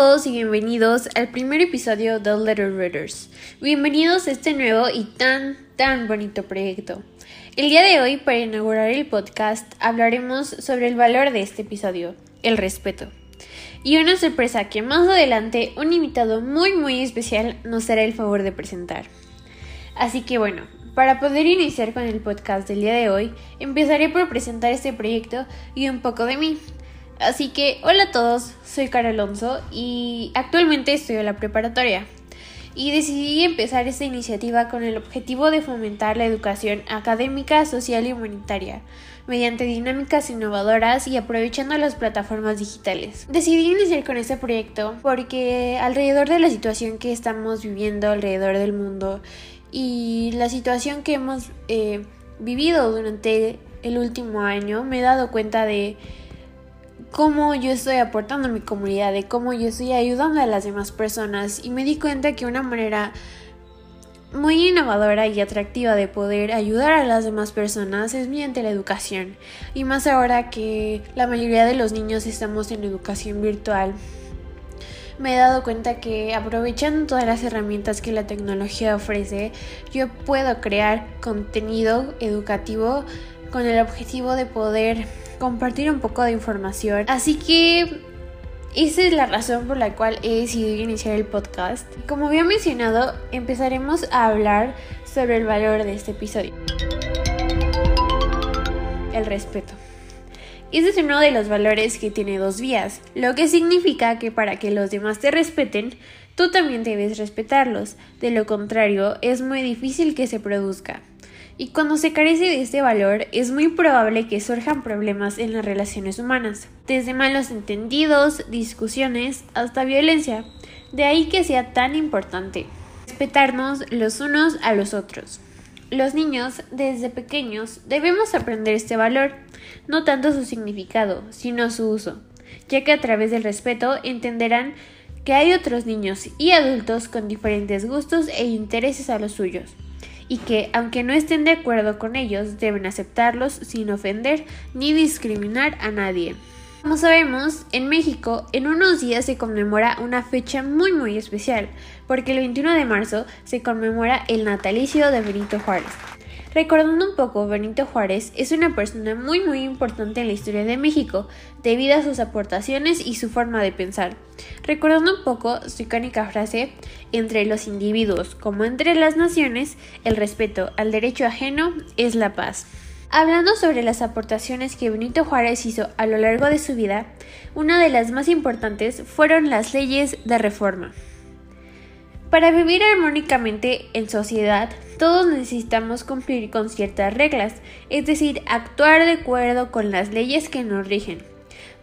Todos y bienvenidos al primer episodio de Letter Readers. Bienvenidos a este nuevo y tan, tan bonito proyecto. El día de hoy, para inaugurar el podcast, hablaremos sobre el valor de este episodio, el respeto. Y una sorpresa que más adelante un invitado muy muy especial nos hará el favor de presentar. Así que bueno, para poder iniciar con el podcast del día de hoy, empezaré por presentar este proyecto y un poco de mí. Así que, hola a todos, soy Cara Alonso y actualmente en la preparatoria. Y decidí empezar esta iniciativa con el objetivo de fomentar la educación académica, social y humanitaria, mediante dinámicas innovadoras y aprovechando las plataformas digitales. Decidí iniciar con este proyecto porque alrededor de la situación que estamos viviendo alrededor del mundo y la situación que hemos eh, vivido durante el último año, me he dado cuenta de cómo yo estoy aportando a mi comunidad, de cómo yo estoy ayudando a las demás personas. Y me di cuenta que una manera muy innovadora y atractiva de poder ayudar a las demás personas es mediante la educación. Y más ahora que la mayoría de los niños estamos en educación virtual me he dado cuenta que aprovechando todas las herramientas que la tecnología ofrece, yo puedo crear contenido educativo con el objetivo de poder compartir un poco de información. Así que esa es la razón por la cual he decidido iniciar el podcast. Como había mencionado, empezaremos a hablar sobre el valor de este episodio. El respeto. Ese es uno de los valores que tiene dos vías, lo que significa que para que los demás te respeten, tú también debes respetarlos, de lo contrario es muy difícil que se produzca. Y cuando se carece de este valor, es muy probable que surjan problemas en las relaciones humanas, desde malos entendidos, discusiones, hasta violencia. De ahí que sea tan importante respetarnos los unos a los otros. Los niños, desde pequeños, debemos aprender este valor, no tanto su significado, sino su uso, ya que a través del respeto entenderán que hay otros niños y adultos con diferentes gustos e intereses a los suyos y que, aunque no estén de acuerdo con ellos, deben aceptarlos sin ofender ni discriminar a nadie. Como sabemos, en México en unos días se conmemora una fecha muy muy especial, porque el 21 de marzo se conmemora el natalicio de Benito Juárez. Recordando un poco, Benito Juárez es una persona muy muy importante en la historia de México, debido a sus aportaciones y su forma de pensar. Recordando un poco su icónica frase, entre los individuos como entre las naciones, el respeto al derecho ajeno es la paz. Hablando sobre las aportaciones que Benito Juárez hizo a lo largo de su vida, una de las más importantes fueron las leyes de reforma. Para vivir armónicamente en sociedad, todos necesitamos cumplir con ciertas reglas, es decir, actuar de acuerdo con las leyes que nos rigen.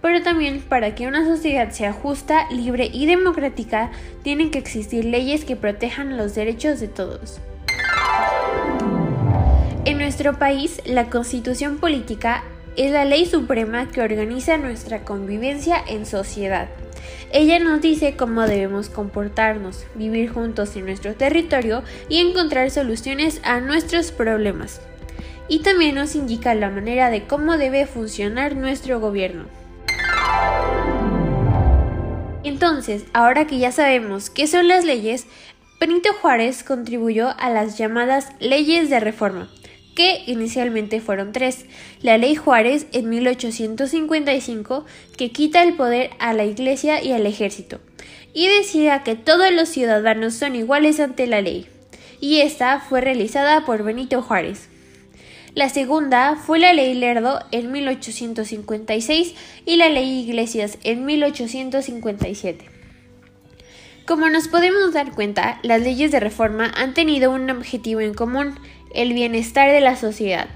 Pero también para que una sociedad sea justa, libre y democrática, tienen que existir leyes que protejan los derechos de todos. En nuestro país, la constitución política es la ley suprema que organiza nuestra convivencia en sociedad. Ella nos dice cómo debemos comportarnos, vivir juntos en nuestro territorio y encontrar soluciones a nuestros problemas. Y también nos indica la manera de cómo debe funcionar nuestro gobierno. Entonces, ahora que ya sabemos qué son las leyes, Benito Juárez contribuyó a las llamadas leyes de reforma, que inicialmente fueron tres. La ley Juárez en 1855, que quita el poder a la Iglesia y al ejército, y decía que todos los ciudadanos son iguales ante la ley. Y esta fue realizada por Benito Juárez. La segunda fue la ley Lerdo en 1856 y la ley Iglesias en 1857. Como nos podemos dar cuenta, las leyes de reforma han tenido un objetivo en común, el bienestar de la sociedad.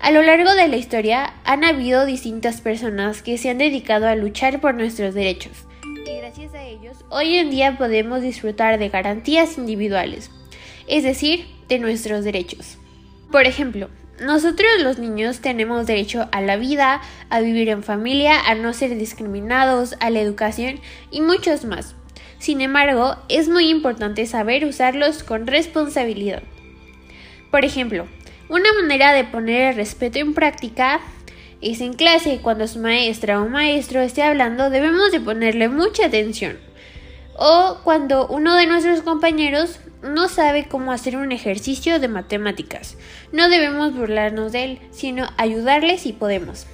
A lo largo de la historia han habido distintas personas que se han dedicado a luchar por nuestros derechos, y gracias a ellos hoy en día podemos disfrutar de garantías individuales, es decir, de nuestros derechos. Por ejemplo, nosotros los niños tenemos derecho a la vida, a vivir en familia, a no ser discriminados, a la educación y muchos más. Sin embargo, es muy importante saber usarlos con responsabilidad. Por ejemplo, una manera de poner el respeto en práctica es en clase, cuando su maestra o maestro esté hablando, debemos de ponerle mucha atención. O cuando uno de nuestros compañeros no sabe cómo hacer un ejercicio de matemáticas. No debemos burlarnos de él, sino ayudarle si podemos.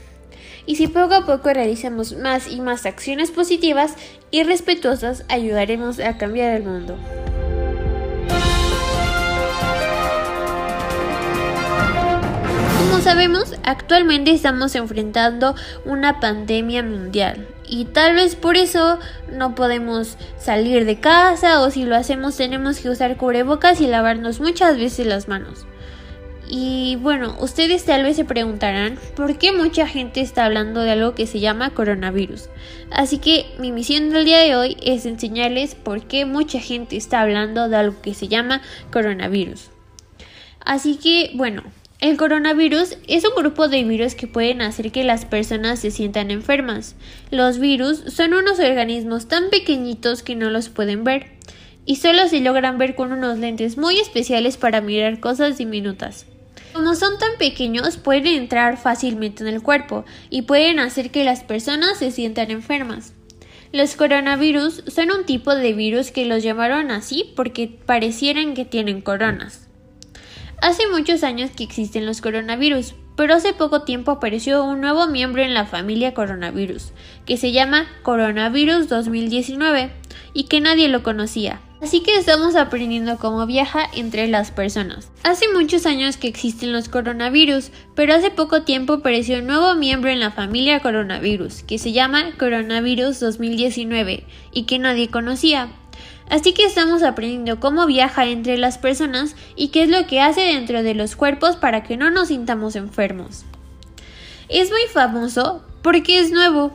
Y si poco a poco realizamos más y más acciones positivas y respetuosas, ayudaremos a cambiar el mundo. Como sabemos, actualmente estamos enfrentando una pandemia mundial y tal vez por eso no podemos salir de casa o si lo hacemos tenemos que usar cubrebocas y lavarnos muchas veces las manos. Y bueno, ustedes tal vez se preguntarán por qué mucha gente está hablando de algo que se llama coronavirus. Así que mi misión del día de hoy es enseñarles por qué mucha gente está hablando de algo que se llama coronavirus. Así que bueno, el coronavirus es un grupo de virus que pueden hacer que las personas se sientan enfermas. Los virus son unos organismos tan pequeñitos que no los pueden ver y solo se logran ver con unos lentes muy especiales para mirar cosas diminutas. Como son tan pequeños, pueden entrar fácilmente en el cuerpo y pueden hacer que las personas se sientan enfermas. Los coronavirus son un tipo de virus que los llamaron así porque parecieran que tienen coronas. Hace muchos años que existen los coronavirus, pero hace poco tiempo apareció un nuevo miembro en la familia coronavirus, que se llama Coronavirus 2019 y que nadie lo conocía. Así que estamos aprendiendo cómo viaja entre las personas. Hace muchos años que existen los coronavirus, pero hace poco tiempo apareció un nuevo miembro en la familia coronavirus, que se llama Coronavirus 2019 y que nadie conocía. Así que estamos aprendiendo cómo viaja entre las personas y qué es lo que hace dentro de los cuerpos para que no nos sintamos enfermos. Es muy famoso porque es nuevo.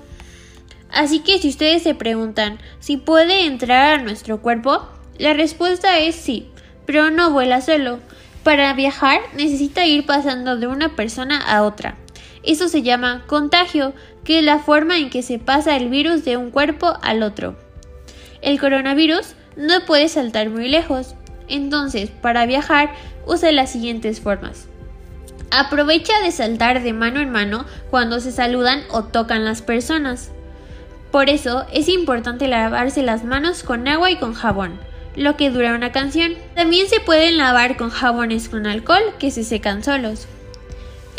Así que si ustedes se preguntan si puede entrar a nuestro cuerpo, la respuesta es sí, pero no vuela solo. Para viajar necesita ir pasando de una persona a otra. Eso se llama contagio, que es la forma en que se pasa el virus de un cuerpo al otro. El coronavirus no puede saltar muy lejos, entonces para viajar usa las siguientes formas. Aprovecha de saltar de mano en mano cuando se saludan o tocan las personas. Por eso es importante lavarse las manos con agua y con jabón lo que dura una canción. También se pueden lavar con jabones con alcohol que se secan solos.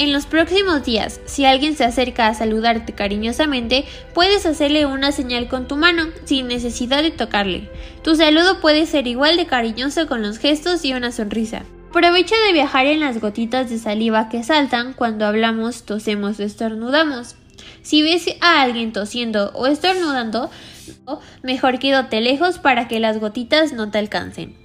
En los próximos días, si alguien se acerca a saludarte cariñosamente, puedes hacerle una señal con tu mano, sin necesidad de tocarle. Tu saludo puede ser igual de cariñoso con los gestos y una sonrisa. Aprovecha de viajar en las gotitas de saliva que saltan cuando hablamos, tosemos o estornudamos. Si ves a alguien tosiendo o estornudando, mejor quédate lejos para que las gotitas no te alcancen.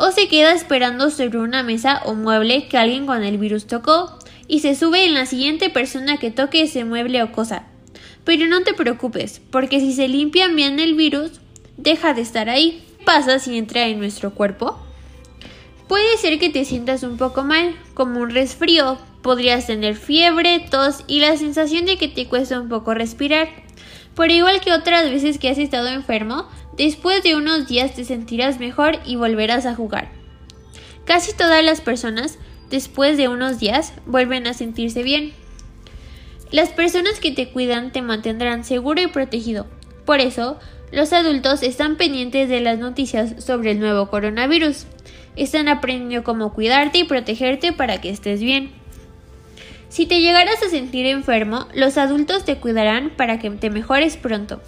O se queda esperando sobre una mesa o mueble que alguien con el virus tocó y se sube en la siguiente persona que toque ese mueble o cosa. Pero no te preocupes, porque si se limpia bien el virus, deja de estar ahí. ¿Qué pasa si entra en nuestro cuerpo? Puede ser que te sientas un poco mal, como un resfrío, podrías tener fiebre, tos y la sensación de que te cuesta un poco respirar. Por igual que otras veces que has estado enfermo, después de unos días te sentirás mejor y volverás a jugar. Casi todas las personas, después de unos días, vuelven a sentirse bien. Las personas que te cuidan te mantendrán seguro y protegido. Por eso, los adultos están pendientes de las noticias sobre el nuevo coronavirus. Están aprendiendo cómo cuidarte y protegerte para que estés bien. Si te llegaras a sentir enfermo, los adultos te cuidarán para que te mejores pronto.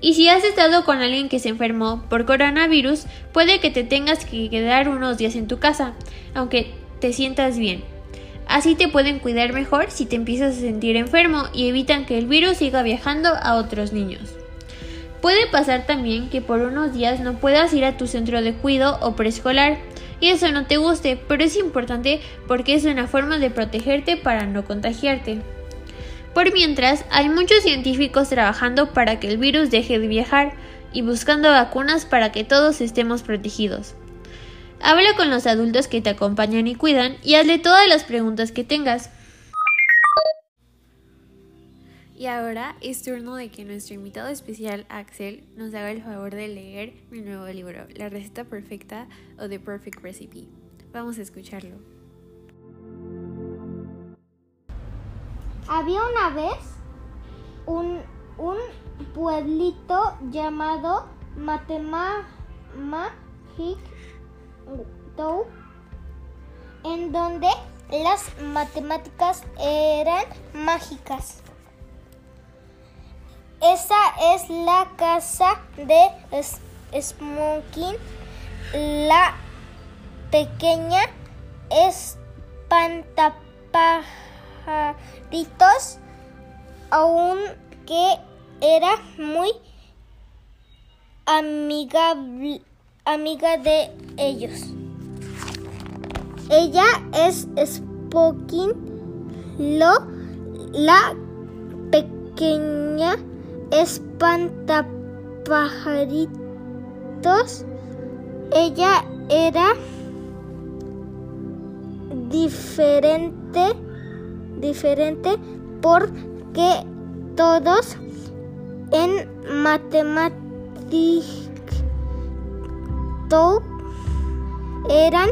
Y si has estado con alguien que se enfermó por coronavirus, puede que te tengas que quedar unos días en tu casa, aunque te sientas bien. Así te pueden cuidar mejor si te empiezas a sentir enfermo y evitan que el virus siga viajando a otros niños. Puede pasar también que por unos días no puedas ir a tu centro de cuido o preescolar, y eso no te guste, pero es importante porque es una forma de protegerte para no contagiarte. Por mientras, hay muchos científicos trabajando para que el virus deje de viajar y buscando vacunas para que todos estemos protegidos. Habla con los adultos que te acompañan y cuidan y hazle todas las preguntas que tengas. Y ahora es turno de que nuestro invitado especial, Axel, nos haga el favor de leer mi nuevo libro, La receta perfecta o The Perfect Recipe. Vamos a escucharlo. Había una vez un, un pueblito llamado Matemagic en donde las matemáticas eran mágicas. Esa es la casa de Smoking, la pequeña espantapajaritos, aunque era muy amiga de ellos. Ella es Spokin, lo, la pequeña espantapajaritos. Ella era diferente, diferente porque todos en matemáticas eran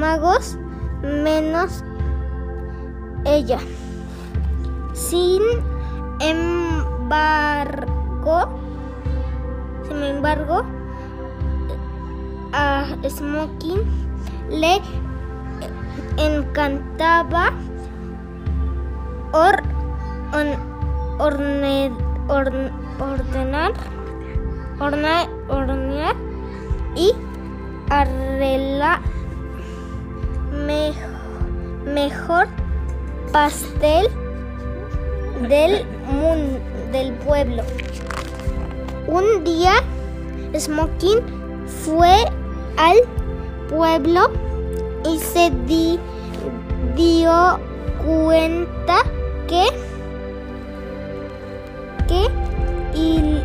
magos menos ella. Sin embargo, sin embargo, a Smoking le encantaba or, ordenar, hornear y arreglar mejor pastel del mundo, del pueblo. Un día Smoking fue al pueblo y se dio cuenta que, que y,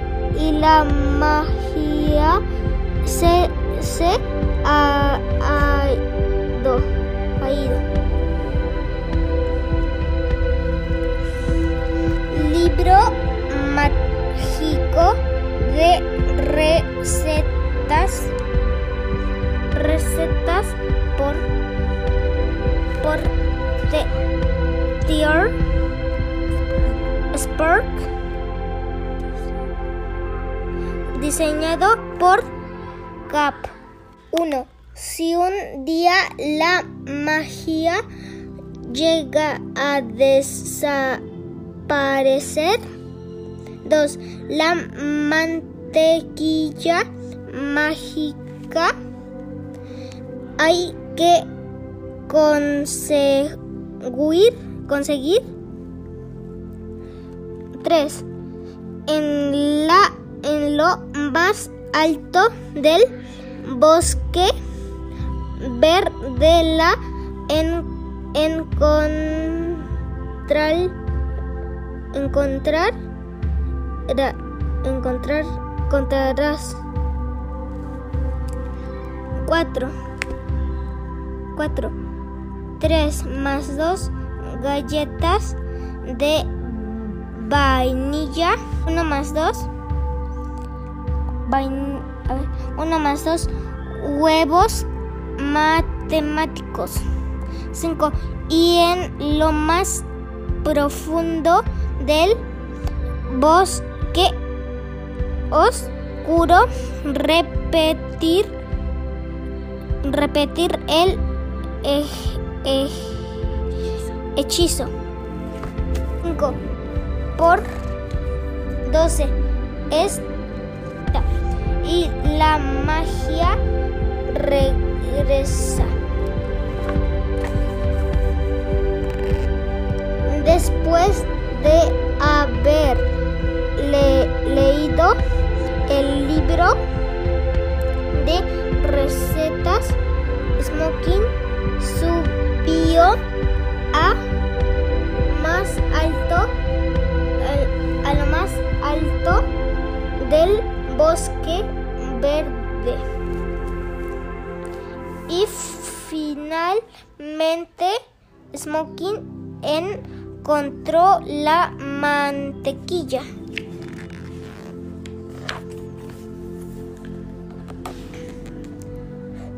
la magia se, se ha, ido, ha ido. Libro diseñado por Cap 1. Si un día la magia llega a desaparecer 2. La mantequilla mágica hay que conseguir, conseguir 3. En, la, en lo más alto del bosque ver de la en, encontrar encontrar encontrar encontrarás 4 4 3 más 2 galletas de vainilla 1 más 2 1 más 2 huevos matemáticos. 5 y en lo más profundo del bosque oscuro repetir repetir el hechizo. 5 por 12 es y la magia regresa. Después de haber leído el libro de recetas, Smoking subió a más alto, a lo más alto del bosque verde. Y finalmente Smoking encontró la mantequilla.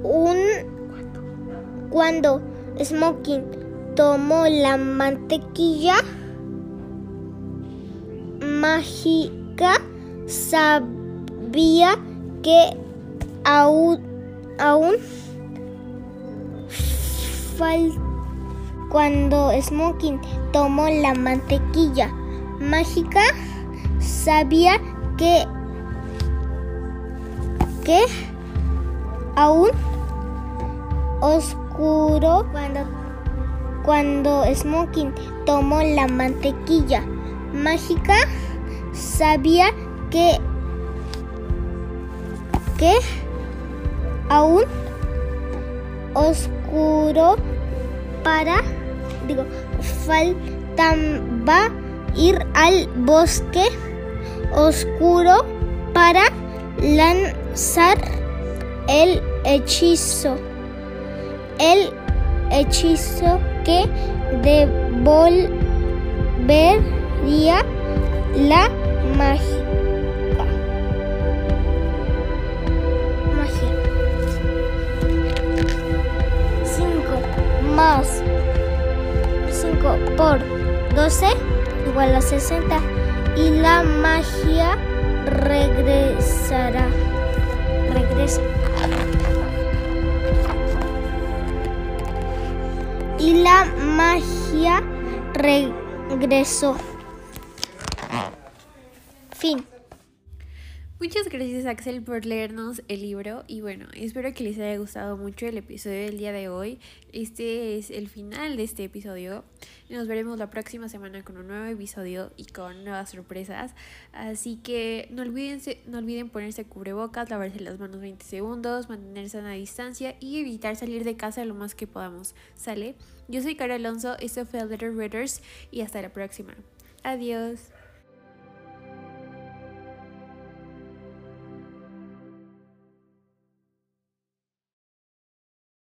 Un cuando Smoking tomó la mantequilla mágica, sabía que aún, aún cuando Smoking tomó la mantequilla mágica, sabía que que aún oscuro cuando cuando Smoking tomó la mantequilla mágica, sabía que aún oscuro para digo faltaba ir al bosque oscuro para lanzar el hechizo el hechizo que devolvería la. Magia. 12 igual a 60 y la magia regresará. Regresa. y la magia regresó. Muchas gracias Axel por leernos el libro y bueno, espero que les haya gustado mucho el episodio del día de hoy. Este es el final de este episodio. Nos veremos la próxima semana con un nuevo episodio y con nuevas sorpresas. Así que no olviden, no olviden ponerse cubrebocas, lavarse las manos 20 segundos, mantenerse a una distancia y evitar salir de casa lo más que podamos. ¿Sale? Yo soy Cara Alonso, esto fue Letter Readers y hasta la próxima. Adiós.